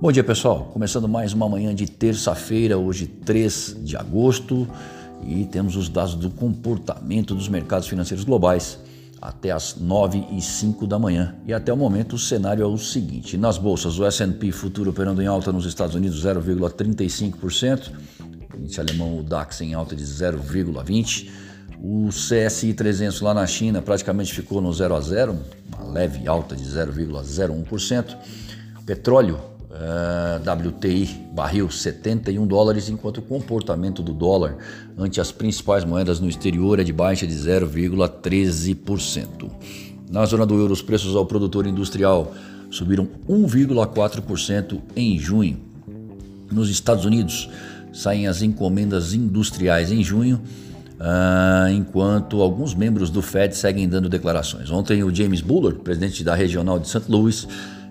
Bom dia pessoal, começando mais uma manhã de terça-feira, hoje 3 de agosto, e temos os dados do comportamento dos mercados financeiros globais até as 9 e 5 da manhã. E até o momento o cenário é o seguinte: nas bolsas, o S&P futuro operando em alta nos Estados Unidos 0,35%, índice alemão o DAX em alta de 0,20%, o CSI 300 lá na China praticamente ficou no 0 a 0, uma leve alta de 0,01%. Petróleo Uh, eh, WTI barril 71 dólares, enquanto o comportamento do dólar ante as principais moedas no exterior é de baixa de 0,13%. Na zona do euro, os preços ao produtor industrial subiram 1,4% em junho. Nos Estados Unidos, saem as encomendas industriais em junho, uh, enquanto alguns membros do Fed seguem dando declarações. Ontem, o James Bullard, presidente da regional de St. Louis,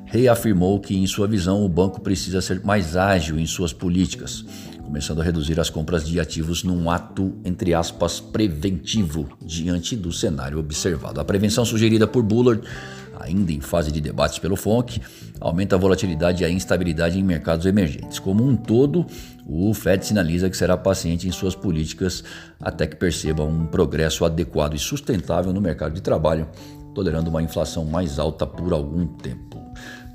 reafirmou que, em sua visão, o banco precisa ser mais ágil em suas políticas, começando a reduzir as compras de ativos num ato, entre aspas, preventivo diante do cenário observado. A prevenção sugerida por Bullard, ainda em fase de debates pelo FONC, aumenta a volatilidade e a instabilidade em mercados emergentes. Como um todo, o Fed sinaliza que será paciente em suas políticas até que perceba um progresso adequado e sustentável no mercado de trabalho, tolerando uma inflação mais alta por algum tempo.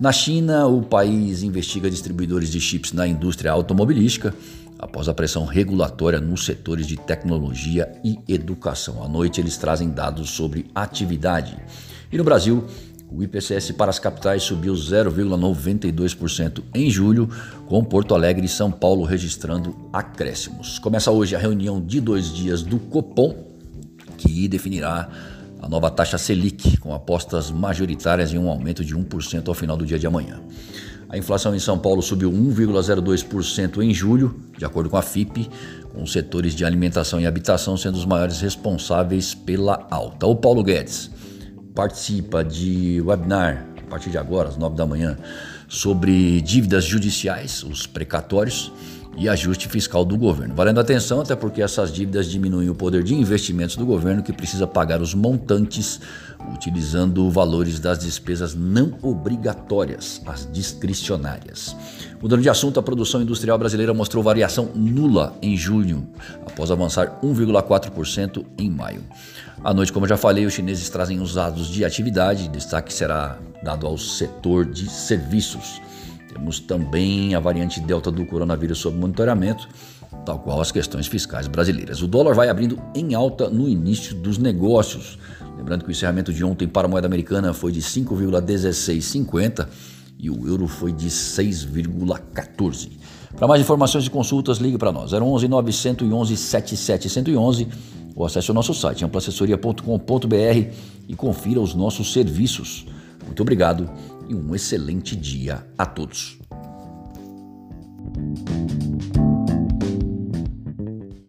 Na China, o país investiga distribuidores de chips na indústria automobilística após a pressão regulatória nos setores de tecnologia e educação. À noite, eles trazem dados sobre atividade. E no Brasil, o IPCS para as capitais subiu 0,92% em julho, com Porto Alegre e São Paulo registrando acréscimos. Começa hoje a reunião de dois dias do Copom, que definirá a nova taxa Selic, com apostas majoritárias em um aumento de 1% ao final do dia de amanhã. A inflação em São Paulo subiu 1,02% em julho, de acordo com a FIP, com os setores de alimentação e habitação sendo os maiores responsáveis pela alta. O Paulo Guedes participa de webinar a partir de agora, às 9 da manhã, sobre dívidas judiciais, os precatórios e ajuste fiscal do governo. Valendo atenção, até porque essas dívidas diminuem o poder de investimentos do governo, que precisa pagar os montantes utilizando valores das despesas não obrigatórias, as discricionárias. Mudando de assunto, a produção industrial brasileira mostrou variação nula em junho, após avançar 1,4% em maio. À noite, como eu já falei, os chineses trazem os dados de atividade, destaque será dado ao setor de serviços. Temos também a variante Delta do coronavírus sob monitoramento, tal qual as questões fiscais brasileiras. O dólar vai abrindo em alta no início dos negócios. Lembrando que o encerramento de ontem para a moeda americana foi de 5,1650 e o euro foi de 6,14. Para mais informações e consultas, ligue para nós. 011 911 7711 ou acesse o nosso site amplaassessoria.com.br e confira os nossos serviços. Muito obrigado e um excelente dia a todos.